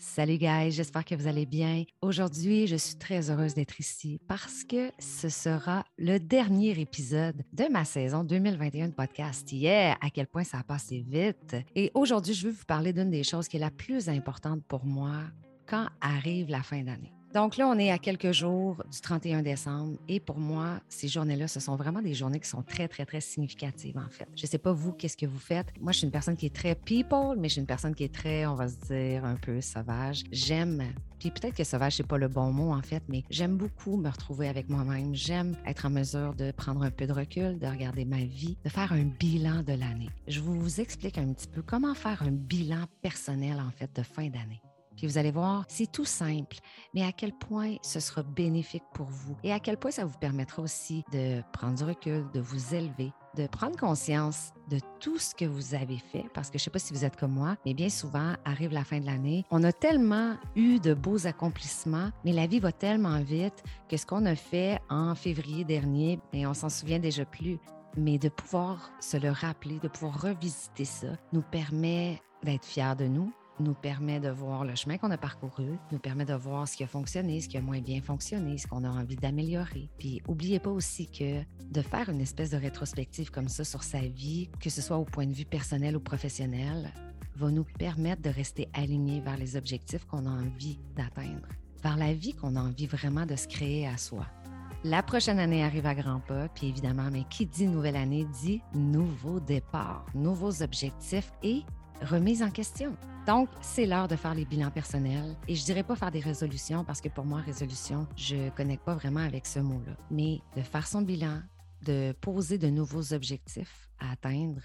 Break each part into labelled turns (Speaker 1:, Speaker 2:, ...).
Speaker 1: Salut guys, j'espère que vous allez bien. Aujourd'hui, je suis très heureuse d'être ici parce que ce sera le dernier épisode de ma saison 2021 de podcast. Yeah, à quel point ça a passé vite. Et aujourd'hui, je veux vous parler d'une des choses qui est la plus importante pour moi quand arrive la fin d'année. Donc là, on est à quelques jours du 31 décembre et pour moi, ces journées-là, ce sont vraiment des journées qui sont très, très, très significatives en fait. Je ne sais pas vous, qu'est-ce que vous faites? Moi, je suis une personne qui est très people, mais je suis une personne qui est très, on va se dire, un peu sauvage. J'aime puis peut-être que sauvage, c'est pas le bon mot en fait, mais j'aime beaucoup me retrouver avec moi-même. J'aime être en mesure de prendre un peu de recul, de regarder ma vie, de faire un bilan de l'année. Je vous explique un petit peu comment faire un bilan personnel en fait de fin d'année. Puis vous allez voir, c'est tout simple, mais à quel point ce sera bénéfique pour vous et à quel point ça vous permettra aussi de prendre du recul, de vous élever, de prendre conscience de tout ce que vous avez fait, parce que je ne sais pas si vous êtes comme moi, mais bien souvent, arrive la fin de l'année, on a tellement eu de beaux accomplissements, mais la vie va tellement vite que ce qu'on a fait en février dernier, et on s'en souvient déjà plus. Mais de pouvoir se le rappeler, de pouvoir revisiter ça, nous permet d'être fiers de nous, nous permet de voir le chemin qu'on a parcouru, nous permet de voir ce qui a fonctionné, ce qui a moins bien fonctionné, ce qu'on a envie d'améliorer. Puis, oubliez pas aussi que de faire une espèce de rétrospective comme ça sur sa vie, que ce soit au point de vue personnel ou professionnel, va nous permettre de rester alignés vers les objectifs qu'on a envie d'atteindre, vers la vie qu'on a envie vraiment de se créer à soi. La prochaine année arrive à grands pas, puis évidemment, mais qui dit nouvelle année dit nouveau départ, nouveaux objectifs et remise en question. Donc, c'est l'heure de faire les bilans personnels. Et je dirais pas faire des résolutions parce que pour moi, résolution, je ne connecte pas vraiment avec ce mot-là. Mais de faire son bilan, de poser de nouveaux objectifs à atteindre,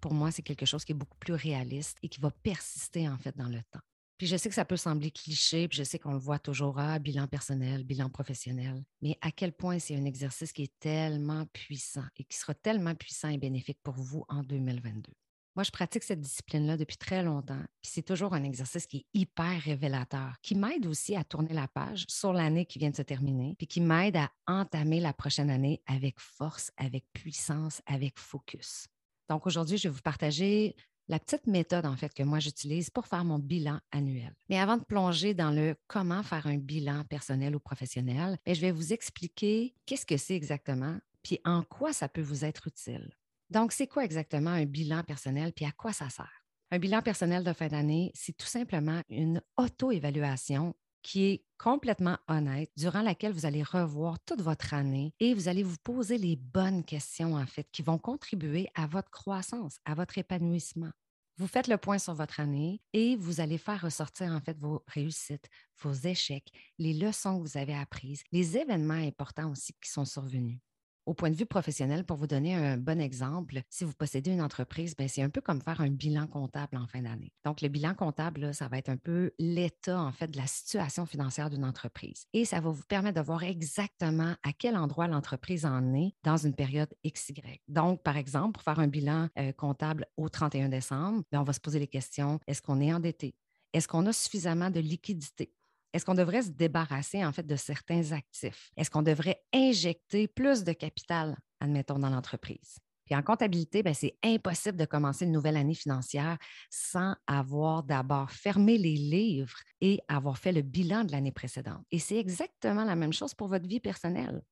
Speaker 1: pour moi, c'est quelque chose qui est beaucoup plus réaliste et qui va persister en fait dans le temps. Puis je sais que ça peut sembler cliché, puis je sais qu'on le voit toujours à bilan personnel, bilan professionnel, mais à quel point c'est un exercice qui est tellement puissant et qui sera tellement puissant et bénéfique pour vous en 2022. Moi, je pratique cette discipline-là depuis très longtemps. Puis c'est toujours un exercice qui est hyper révélateur, qui m'aide aussi à tourner la page sur l'année qui vient de se terminer, puis qui m'aide à entamer la prochaine année avec force, avec puissance, avec focus. Donc aujourd'hui, je vais vous partager la petite méthode en fait que moi j'utilise pour faire mon bilan annuel. Mais avant de plonger dans le comment faire un bilan personnel ou professionnel, ben, je vais vous expliquer qu'est-ce que c'est exactement, puis en quoi ça peut vous être utile. Donc, c'est quoi exactement un bilan personnel, puis à quoi ça sert? Un bilan personnel de fin d'année, c'est tout simplement une auto-évaluation qui est complètement honnête, durant laquelle vous allez revoir toute votre année et vous allez vous poser les bonnes questions, en fait, qui vont contribuer à votre croissance, à votre épanouissement. Vous faites le point sur votre année et vous allez faire ressortir en fait vos réussites, vos échecs, les leçons que vous avez apprises, les événements importants aussi qui sont survenus au point de vue professionnel, pour vous donner un bon exemple, si vous possédez une entreprise, ben, c'est un peu comme faire un bilan comptable en fin d'année. Donc, le bilan comptable, ça va être un peu l'état, en fait, de la situation financière d'une entreprise. Et ça va vous permettre de voir exactement à quel endroit l'entreprise en est dans une période XY. Donc, par exemple, pour faire un bilan euh, comptable au 31 décembre, ben, on va se poser les questions, est-ce qu'on est endetté? Est-ce qu'on a suffisamment de liquidités? Est-ce qu'on devrait se débarrasser en fait de certains actifs? Est-ce qu'on devrait injecter plus de capital, admettons, dans l'entreprise? Puis en comptabilité, ben, c'est impossible de commencer une nouvelle année financière sans avoir d'abord fermé les livres et avoir fait le bilan de l'année précédente. Et c'est exactement la même chose pour votre vie personnelle.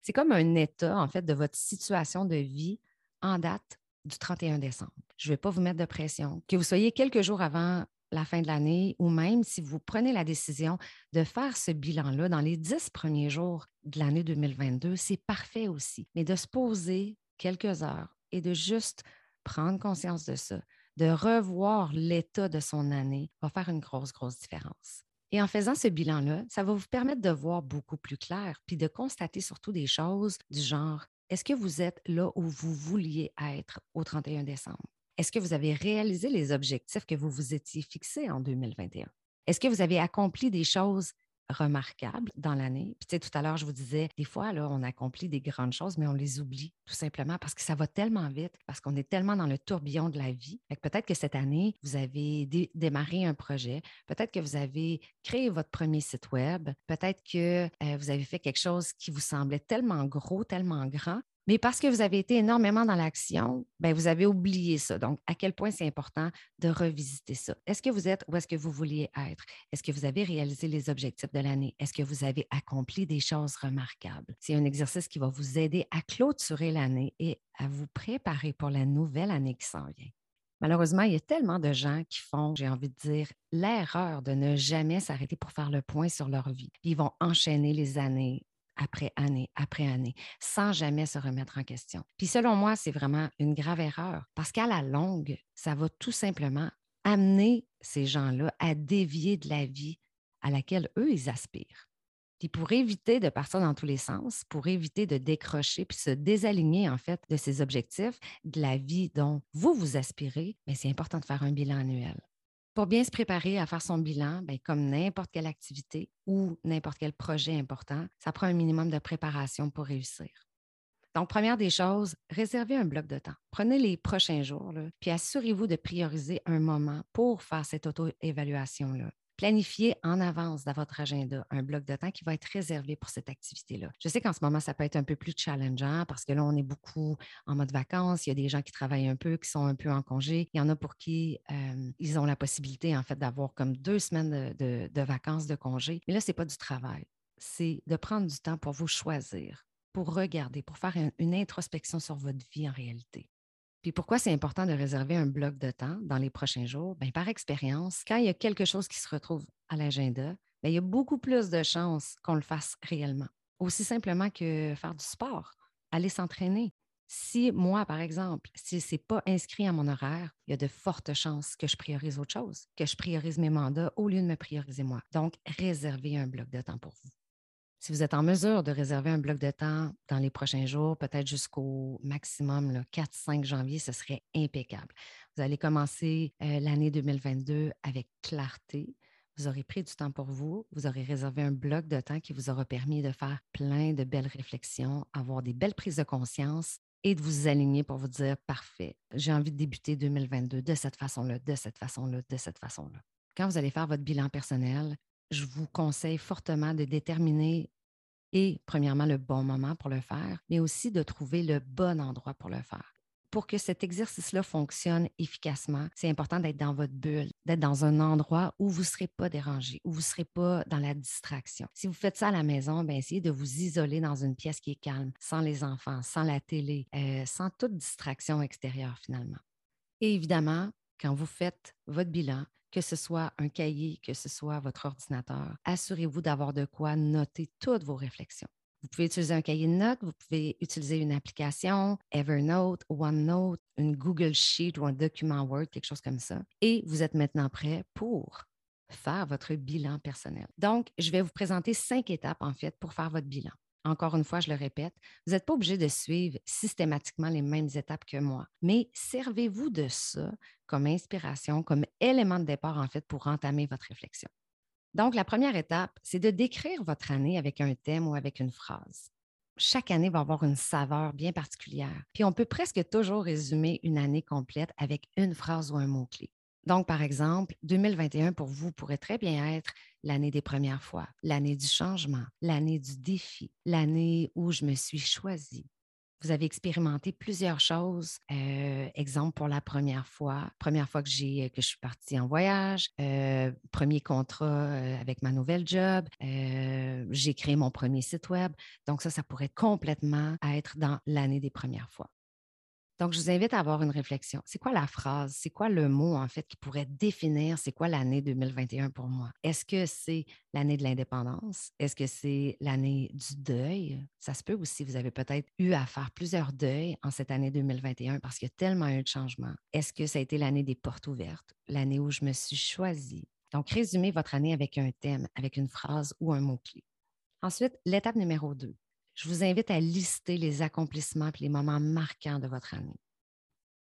Speaker 1: C'est comme un état, en fait, de votre situation de vie en date du 31 décembre. Je ne vais pas vous mettre de pression. Que vous soyez quelques jours avant la fin de l'année ou même si vous prenez la décision de faire ce bilan-là dans les dix premiers jours de l'année 2022, c'est parfait aussi. Mais de se poser quelques heures et de juste prendre conscience de ça, de revoir l'état de son année, va faire une grosse, grosse différence. Et en faisant ce bilan-là, ça va vous permettre de voir beaucoup plus clair, puis de constater surtout des choses du genre, est-ce que vous êtes là où vous vouliez être au 31 décembre? Est-ce que vous avez réalisé les objectifs que vous vous étiez fixés en 2021? Est-ce que vous avez accompli des choses remarquables dans l'année? Puis, tu tout à l'heure, je vous disais, des fois, là, on accomplit des grandes choses, mais on les oublie tout simplement parce que ça va tellement vite, parce qu'on est tellement dans le tourbillon de la vie. Peut-être que cette année, vous avez démarré un projet, peut-être que vous avez créé votre premier site web, peut-être que euh, vous avez fait quelque chose qui vous semblait tellement gros, tellement grand, Mais parce que vous avez été énormément dans l'action, ben vous avez oublié ça. Donc, à quel point c'est important de revisiter ça? Est-ce que vous êtes où est-ce que vous vouliez être? Est-ce que vous avez réalisé les objectifs de l'année? Est-ce que vous avez accompli des choses remarquables? C'est un exercice qui va vous aider à clôturer l'année et à vous préparer pour la nouvelle année qui s'en vient. Malheureusement, il y a tellement de gens qui font, j'ai envie de dire, l'erreur de ne jamais s'arrêter pour faire le point sur leur vie. ils vont enchaîner les années après année après année, sans jamais se remettre en question. Puis selon moi, c'est vraiment une grave erreur parce qu'à la longue, ça va tout simplement amener ces gens-là à dévier de la vie à laquelle eux, ils aspirent. Puis pour éviter de partir dans tous les sens, pour éviter de décrocher puis se désaligner en fait de ces objectifs, de la vie dont vous vous aspirez, mais c'est important de faire un bilan annuel. Pour bien se préparer à faire son bilan, ben, comme n'importe quelle activité ou n'importe quel projet important, ça prend un minimum de préparation pour réussir. Donc, première des choses, réservez un bloc de temps. Prenez les prochains jours, puis assurez-vous de prioriser un moment pour faire cette auto-évaluation-là planifiez en avance dans votre agenda un bloc de temps qui va être réservé pour cette activité-là. Je sais qu'en ce moment, ça peut être un peu plus challengeant parce que là, on est beaucoup en mode vacances. Il y a des gens qui travaillent un peu, qui sont un peu en congé. Il y en a pour qui euh, ils ont la possibilité, en fait, d'avoir comme deux semaines de, vacances de congé. Mais là, ce n'est pas du travail. C'est de prendre du temps pour vous choisir, pour regarder, pour faire une introspection sur votre vie en réalité. Puis pourquoi c'est important de réserver un bloc de temps dans les prochains jours? Bien, par expérience, quand il y a quelque chose qui se retrouve à l'agenda, ben, il y a beaucoup plus de chances qu'on le fasse réellement. Aussi simplement que faire du sport, aller s'entraîner. Si moi, par exemple, si ce n'est pas inscrit à mon horaire, il y a de fortes chances que je priorise autre chose, que je priorise mes mandats au lieu de me prioriser moi. Donc, réservez un bloc de temps pour vous. Si vous êtes en mesure de réserver un bloc de temps dans les prochains jours, peut-être jusqu'au maximum le 4-5 janvier, ce serait impeccable. Vous allez commencer euh, l'année 2022 avec clarté. Vous aurez pris du temps pour vous, vous aurez réservé un bloc de temps qui vous aura permis de faire plein de belles réflexions, avoir des belles prises de conscience et de vous aligner pour vous dire, parfait, j'ai envie de débuter 2022 de cette façon-là, de cette façon-là, de cette façon-là. Quand vous allez faire votre bilan personnel, je vous conseille fortement de déterminer et premièrement le bon moment pour le faire, mais aussi de trouver le bon endroit pour le faire. Pour que cet exercice-là fonctionne efficacement, c'est important d'être dans votre bulle, d'être dans un endroit où vous ne serez pas dérangé, où vous ne serez pas dans la distraction. Si vous faites ça à la maison, bien, essayez de vous isoler dans une pièce qui est calme, sans les enfants, sans la télé, euh, sans toute distraction extérieure finalement. Et évidemment, quand vous faites votre bilan, que ce soit un cahier, que ce soit votre ordinateur, assurez-vous d'avoir de quoi noter toutes vos réflexions. Vous pouvez utiliser un cahier de notes, vous pouvez utiliser une application, Evernote, OneNote, une Google Sheet ou un document Word, quelque chose comme ça. Et vous êtes maintenant prêt pour faire votre bilan personnel. Donc, je vais vous présenter cinq étapes, en fait, pour faire votre bilan. Encore une fois, je le répète, vous n'êtes pas obligé de suivre systématiquement les mêmes étapes que moi, mais servez-vous de ça comme inspiration, comme élément de départ, en fait, pour entamer votre réflexion. Donc, la première étape, c'est de décrire votre année avec un thème ou avec une phrase. Chaque année va avoir une saveur bien particulière. Puis on peut presque toujours résumer une année complète avec une phrase ou un mot-clé. Donc, par exemple, 2021 pour vous pourrait très bien être l'année des premières fois, l'année du changement, l'année du défi, l'année où je me suis choisie. Vous avez expérimenté plusieurs choses. Euh, exemple pour la première fois, première fois que, j'ai, que je suis partie en voyage, euh, premier contrat euh, avec ma nouvelle job, j'ai créé mon premier site web. Donc ça, ça pourrait complètement être dans l'année des premières fois. Donc, je vous invite à avoir une réflexion. C'est quoi la phrase? C'est quoi le mot, en fait, qui pourrait définir c'est quoi l'année 2021 pour moi? Est-ce que c'est l'année de l'indépendance? Est-ce que c'est l'année du deuil? Ça se peut aussi, vous avez peut-être eu à faire plusieurs deuils en cette année 2021 parce qu'il y a tellement eu de changements. Est-ce que ça a été l'année des portes ouvertes, l'année où je me suis choisie? Donc, résumez votre année avec un thème, avec une phrase ou un mot-clé. Ensuite, l'étape numéro 2 je vous invite à lister les accomplissements et les moments marquants de votre année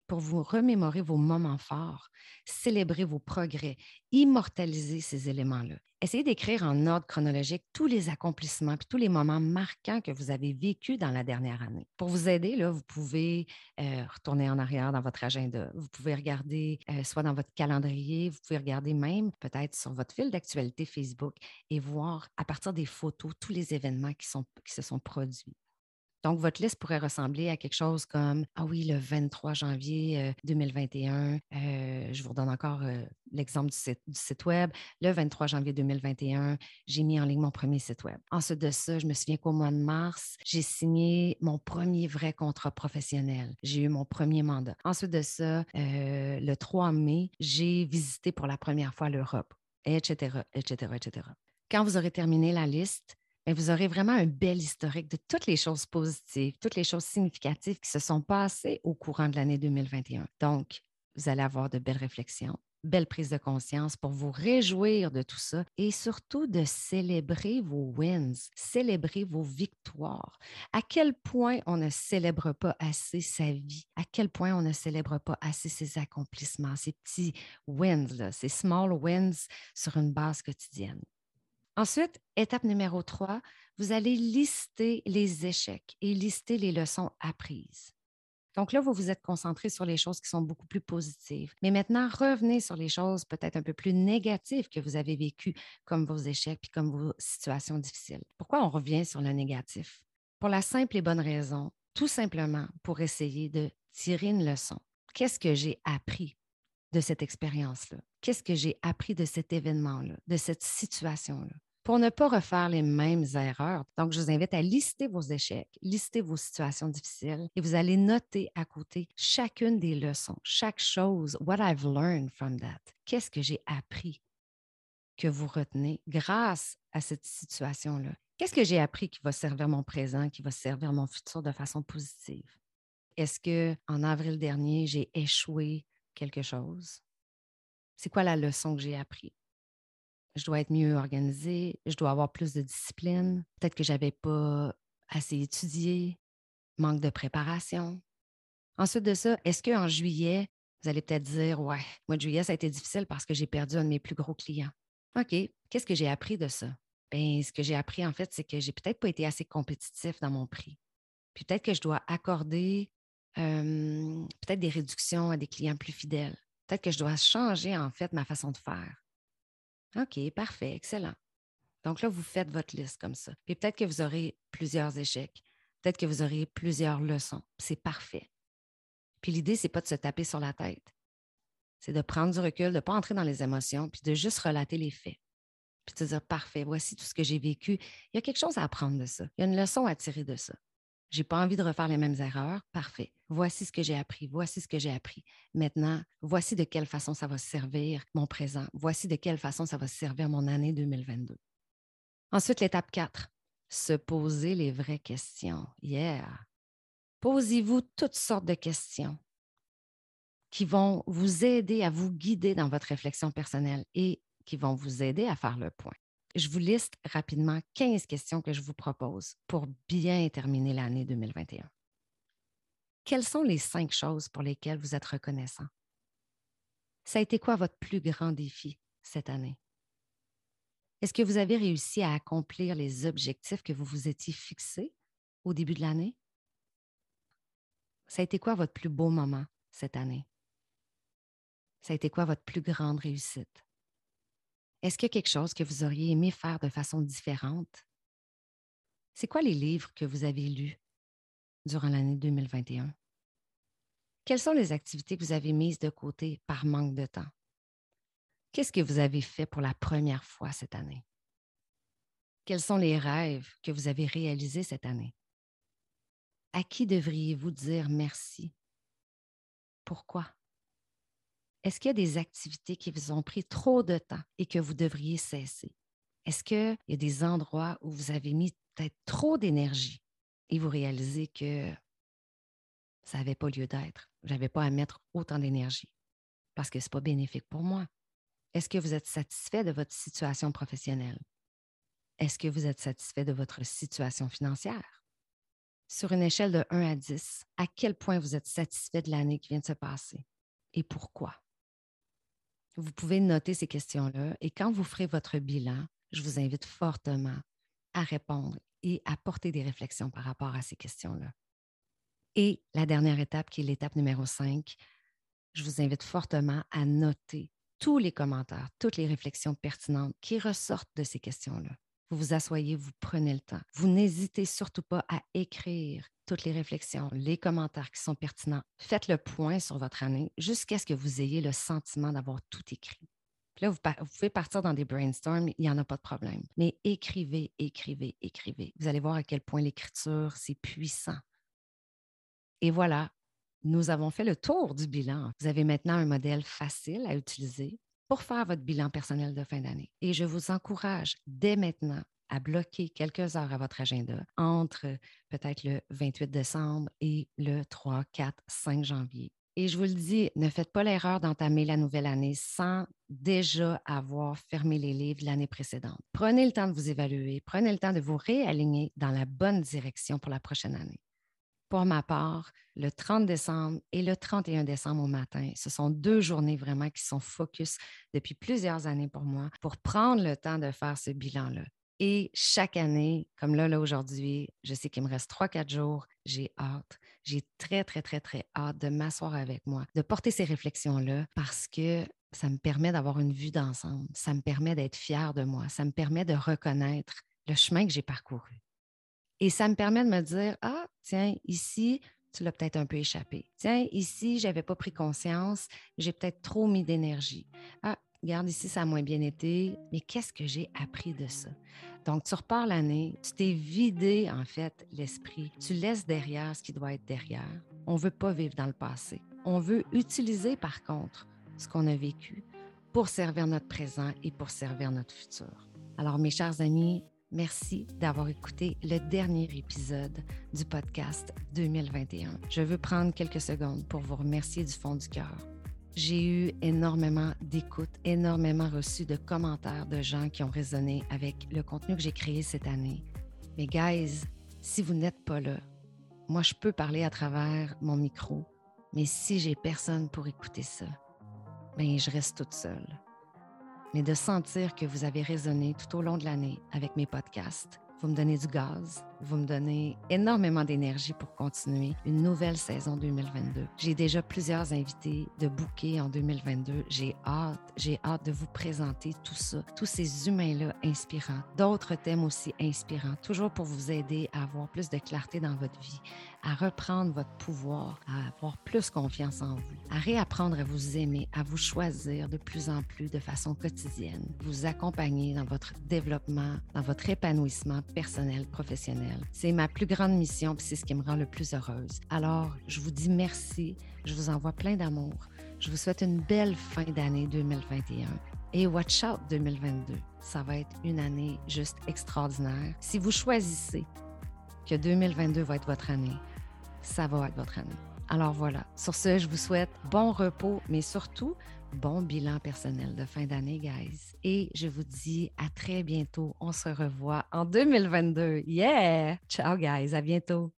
Speaker 1: pour vous remémorer vos moments forts, célébrer vos progrès, immortaliser ces éléments-là. Essayez d'écrire en ordre chronologique tous les accomplissements et tous les moments marquants que vous avez vécus dans la dernière année. Pour vous aider, vous pouvez euh, retourner en arrière dans votre agenda. Vous pouvez regarder euh, soit dans votre calendrier, vous pouvez regarder même peut-être sur votre fil d'actualité Facebook et voir à partir des photos tous les événements qui se sont produits. Donc, votre liste pourrait ressembler à quelque chose comme Ah oui, le 23 janvier 2021, euh, je vous redonne encore l'exemple du site, du site, Web. Le 23 janvier 2021, j'ai mis en ligne mon premier site Web. Ensuite de ça, je me souviens qu'au mois de mars, j'ai signé mon premier vrai contrat professionnel. J'ai eu mon premier mandat. Ensuite de ça, le 3 mai, j'ai visité pour la première fois l'Europe, etc., etc., etc. Quand vous aurez terminé la liste, vous aurez vraiment un bel historique de toutes les choses positives, toutes les choses significatives qui se sont passées au courant de l'année 2021. Donc, vous allez avoir de belles réflexions, belles prises de conscience pour vous réjouir de tout ça et surtout de célébrer vos wins, célébrer vos victoires. À quel point on ne célèbre pas assez sa vie, à quel point on ne célèbre pas assez ses accomplissements, ces petits wins, ces small wins sur une base quotidienne? Ensuite, étape numéro 3, vous allez lister les échecs et lister les leçons apprises. Donc là, vous vous êtes concentré sur les choses qui sont beaucoup plus positives. Mais maintenant, revenez sur les choses peut-être un peu plus négatives que vous avez vécues, comme vos échecs puis comme vos situations difficiles. Pourquoi on revient sur le négatif? Pour la simple et bonne raison, tout simplement pour essayer de tirer une leçon. Qu'est-ce que j'ai appris de cette expérience-là? Qu'est-ce que j'ai appris de cet événement-là, de cette situation-là? Pour ne pas refaire les mêmes erreurs, donc je vous invite à lister vos échecs, lister vos situations difficiles et vous allez noter à côté chacune des leçons, chaque chose, what I've learned from that. Qu'est-ce que j'ai appris que vous retenez grâce à cette situation-là? Qu'est-ce que j'ai appris qui va servir mon présent, qui va servir mon futur de façon positive? Est-ce que en avril dernier, j'ai échoué quelque chose? C'est quoi la leçon que j'ai apprise? Je dois être mieux organisée, je dois avoir plus de discipline. Peut-être que je n'avais pas assez étudié, manque de préparation. Ensuite de ça, est-ce qu'en juillet, vous allez peut-être dire, ouais, mois de juillet, ça a été difficile parce que j'ai perdu un de mes plus gros clients. OK, qu'est-ce que j'ai appris de ça? Bien, ce que j'ai appris, en fait, c'est que j'ai peut-être pas été assez compétitif dans mon prix. Puis peut-être que je dois accorder peut-être des réductions à des clients plus fidèles. Peut-être que je dois changer en fait ma façon de faire. OK, parfait, excellent. Donc là, vous faites votre liste comme ça. Puis peut-être que vous aurez plusieurs échecs. Peut-être que vous aurez plusieurs leçons. C'est parfait. Puis l'idée, c'est pas de se taper sur la tête. C'est de prendre du recul, de ne pas entrer dans les émotions, puis de juste relater les faits. Puis de dire, parfait, voici tout ce que j'ai vécu. Il y a quelque chose à apprendre de ça. Il y a une leçon à tirer de ça. J'ai pas envie de refaire les mêmes erreurs. Parfait. Voici ce que j'ai appris. Voici ce que j'ai appris. Maintenant, voici de quelle façon ça va servir mon présent. Voici de quelle façon ça va servir mon année 2022. Ensuite, l'étape 4. Se poser les vraies questions. Yeah. Posez-vous toutes sortes de questions qui vont vous aider à vous guider dans votre réflexion personnelle et qui vont vous aider à faire le point je vous liste rapidement 15 questions que je vous propose pour bien terminer l'année 2021. Quelles sont les cinq choses pour lesquelles vous êtes reconnaissant? Ça a été quoi votre plus grand défi cette année? Est-ce que vous avez réussi à accomplir les objectifs que vous vous étiez fixés au début de l'année? Ça a été quoi votre plus beau moment cette année? Ça a été quoi votre plus grande réussite? Est-ce qu'il y a quelque chose que vous auriez aimé faire de façon différente? C'est quoi les livres que vous avez lus durant l'année 2021? Quelles sont les activités que vous avez mises de côté par manque de temps? Qu'est-ce que vous avez fait pour la première fois cette année? Quels sont les rêves que vous avez réalisés cette année? À qui devriez-vous dire merci? Pourquoi? Est-ce qu'il y a des activités qui vous ont pris trop de temps et que vous devriez cesser? Est-ce qu'il y a des endroits où vous avez mis peut-être trop d'énergie et vous réalisez que ça n'avait pas lieu d'être? Je n'avais pas à mettre autant d'énergie parce que ce n'est pas bénéfique pour moi? Est-ce que vous êtes satisfait de votre situation professionnelle? Est-ce que vous êtes satisfait de votre situation financière? Sur une échelle de 1 à 10, à quel point vous êtes satisfait de l'année qui vient de se passer et pourquoi? Vous pouvez noter ces questions-là et quand vous ferez votre bilan, je vous invite fortement à répondre et à porter des réflexions par rapport à ces questions-là. Et la dernière étape, qui est l'étape numéro 5, je vous invite fortement à noter tous les commentaires, toutes les réflexions pertinentes qui ressortent de ces questions-là. vous vous asseyez, vous prenez le temps. Vous n'hésitez surtout pas à écrire toutes les réflexions, les commentaires qui sont pertinents. Faites le point sur votre année jusqu'à ce que vous ayez le sentiment d'avoir tout écrit. Là, vous, vous, pouvez partir dans des brainstorms, il n'y en a pas de problème. Mais écrivez, écrivez, écrivez. Vous allez voir à quel point l'écriture, c'est puissant. Et voilà, nous avons fait le tour du bilan. Vous avez maintenant un modèle facile à utiliser pour faire votre bilan personnel de fin d'année. Et je vous encourage dès maintenant à bloquer quelques heures à votre agenda entre peut-être le 28 décembre et le 3, 4, 5 janvier. Et je vous le dis, ne faites pas l'erreur d'entamer la nouvelle année sans déjà avoir fermé les livres l'année précédente. Prenez le temps de vous évaluer, prenez le temps de vous réaligner dans la bonne direction pour la prochaine année. Pour ma part, le 30 décembre et le 31 décembre au matin, ce sont deux journées vraiment qui sont focus depuis plusieurs années pour moi pour prendre le temps de faire ce bilan-là. Et chaque année, comme là, là aujourd'hui, je sais qu'il me reste trois, quatre jours, j'ai hâte. J'ai très, très, très, très hâte de m'asseoir avec moi, de porter ces réflexions-là parce que ça me permet d'avoir une vue d'ensemble. Ça me permet d'être fière de moi. Ça me permet de reconnaître le chemin que j'ai parcouru. Et ça me permet de me dire, ah, tiens, ici, tu l'as peut-être un peu échappé. Tiens, ici, je n'avais pas pris conscience, j'ai peut-être trop mis d'énergie. Ah, regarde, ici, ça a moins bien été, mais qu'est-ce que j'ai appris de ça? Donc, tu repars l'année, tu t'es vidé, en fait, l'esprit. Tu laisses derrière ce qui doit être derrière. On ne veut pas vivre dans le passé. On veut utiliser, par contre, ce qu'on a vécu pour servir notre présent et pour servir notre futur. Alors, mes chers amis, Merci d'avoir écouté le dernier épisode du podcast 2021. Je veux prendre quelques secondes pour vous remercier du fond du cœur. J'ai eu énormément d'écoutes, énormément reçu de commentaires de gens qui ont résonné avec le contenu que j'ai créé cette année. Mais guys, si vous n'êtes pas là, moi je peux parler à travers mon micro, mais si j'ai personne pour écouter ça, ben je reste toute seule mais de sentir que vous avez résonné tout au long de l'année avec mes podcasts. Vous me donnez du gaz, vous me donnez énormément d'énergie pour continuer une nouvelle saison 2022. J'ai déjà plusieurs invités de bouquets en 2022. J'ai hâte, j'ai hâte de vous présenter tout ça, tous ces humains-là inspirants, d'autres thèmes aussi inspirants, toujours pour vous aider à avoir plus de clarté dans votre vie, à reprendre votre pouvoir, à avoir plus confiance en vous, à réapprendre à vous aimer, à vous choisir de plus en plus de façon quotidienne, vous accompagner dans votre développement, dans votre épanouissement personnel, professionnel c'est ma plus grande mission, puis c'est ce qui me rend le plus heureuse. Alors, je vous dis merci, je vous envoie plein d'amour. Je vous souhaite une belle fin d'année 2021. Et watch out 2022. Ça va être une année juste extraordinaire. Si vous choisissez que 2022 va être votre année, ça va être votre année. Alors voilà, sur ce, je vous souhaite bon repos, mais surtout bon bilan personnel de fin d'année, guys. Et je vous dis à très bientôt. On se revoit en 2022. Yeah! Ciao, guys. À bientôt.